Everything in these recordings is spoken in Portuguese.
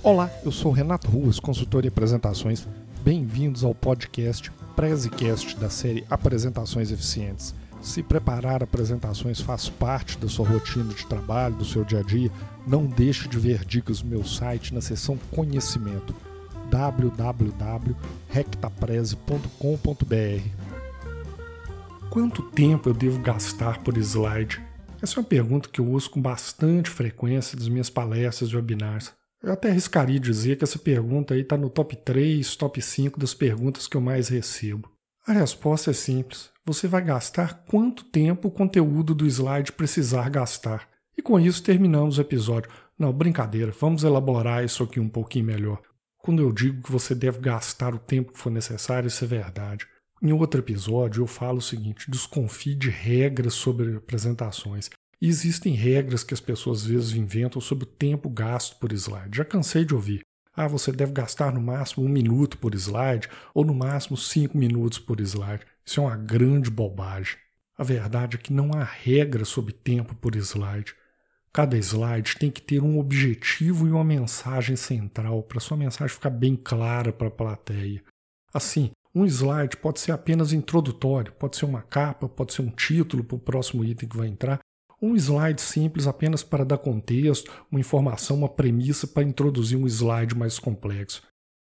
Olá, eu sou Renato Ruas, consultor em apresentações. Bem-vindos ao podcast Prezecast da série Apresentações Eficientes. Se preparar apresentações faz parte da sua rotina de trabalho, do seu dia a dia, não deixe de ver dicas no meu site na seção Conhecimento www.rectapreze.com.br. Quanto tempo eu devo gastar por slide? Essa é uma pergunta que eu uso com bastante frequência nas minhas palestras e webinars. Eu até arriscaria dizer que essa pergunta aí está no top 3, top 5 das perguntas que eu mais recebo. A resposta é simples. Você vai gastar quanto tempo o conteúdo do slide precisar gastar. E com isso terminamos o episódio. Não, brincadeira, vamos elaborar isso aqui um pouquinho melhor. Quando eu digo que você deve gastar o tempo que for necessário, isso é verdade. Em outro episódio, eu falo o seguinte: desconfie de regras sobre apresentações. Existem regras que as pessoas às vezes inventam sobre o tempo gasto por slide. Já cansei de ouvir. Ah, você deve gastar no máximo um minuto por slide ou no máximo cinco minutos por slide. Isso é uma grande bobagem. A verdade é que não há regra sobre tempo por slide. Cada slide tem que ter um objetivo e uma mensagem central para sua mensagem ficar bem clara para a plateia. Assim, um slide pode ser apenas introdutório, pode ser uma capa, pode ser um título para o próximo item que vai entrar, um slide simples apenas para dar contexto, uma informação, uma premissa para introduzir um slide mais complexo.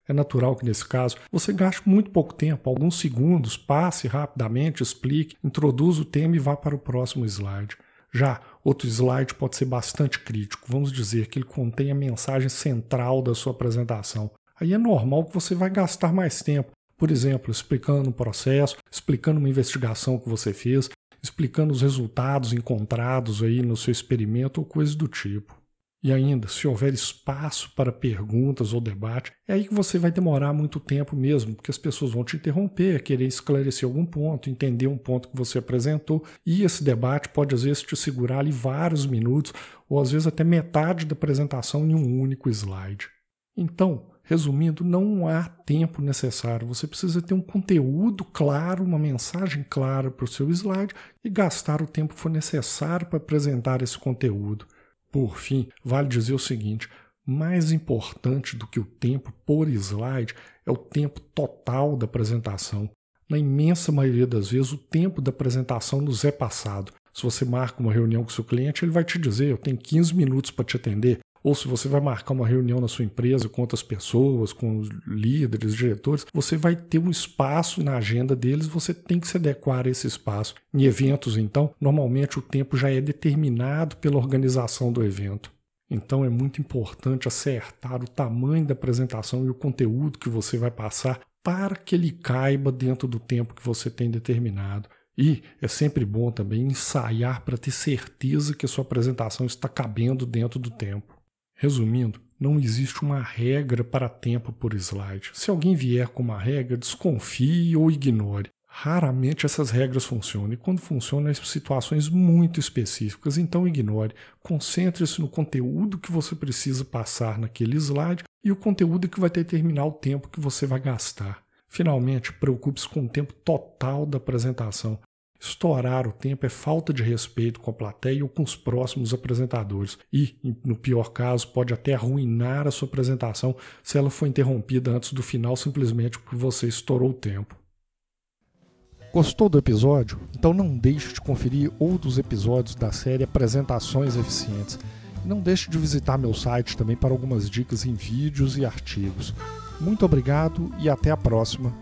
É natural que nesse caso você gaste muito pouco tempo, alguns segundos, passe rapidamente, explique, introduza o tema e vá para o próximo slide. Já outro slide pode ser bastante crítico, vamos dizer que ele contém a mensagem central da sua apresentação. Aí é normal que você vai gastar mais tempo, por exemplo, explicando um processo, explicando uma investigação que você fez, explicando os resultados encontrados aí no seu experimento ou coisas do tipo. E ainda, se houver espaço para perguntas ou debate, é aí que você vai demorar muito tempo mesmo, porque as pessoas vão te interromper, querer esclarecer algum ponto, entender um ponto que você apresentou, e esse debate pode às vezes te segurar ali vários minutos, ou às vezes até metade da apresentação em um único slide. Então, Resumindo, não há tempo necessário. Você precisa ter um conteúdo claro, uma mensagem clara para o seu slide e gastar o tempo que for necessário para apresentar esse conteúdo. Por fim, vale dizer o seguinte: mais importante do que o tempo por slide é o tempo total da apresentação. Na imensa maioria das vezes, o tempo da apresentação nos é passado. Se você marca uma reunião com seu cliente, ele vai te dizer: Eu tenho 15 minutos para te atender ou se você vai marcar uma reunião na sua empresa com outras pessoas, com os líderes, diretores, você vai ter um espaço na agenda deles, você tem que se adequar a esse espaço. Em eventos, então, normalmente o tempo já é determinado pela organização do evento. Então é muito importante acertar o tamanho da apresentação e o conteúdo que você vai passar para que ele caiba dentro do tempo que você tem determinado. E é sempre bom também ensaiar para ter certeza que a sua apresentação está cabendo dentro do tempo. Resumindo, não existe uma regra para tempo por slide. Se alguém vier com uma regra, desconfie ou ignore. Raramente essas regras funcionam e quando funcionam em situações muito específicas, então ignore. Concentre-se no conteúdo que você precisa passar naquele slide e o conteúdo que vai determinar o tempo que você vai gastar. Finalmente, preocupe-se com o tempo total da apresentação. Estourar o tempo é falta de respeito com a plateia ou com os próximos apresentadores e, no pior caso, pode até arruinar a sua apresentação se ela for interrompida antes do final simplesmente porque você estourou o tempo. Gostou do episódio? Então não deixe de conferir outros episódios da série Apresentações Eficientes. Não deixe de visitar meu site também para algumas dicas em vídeos e artigos. Muito obrigado e até a próxima.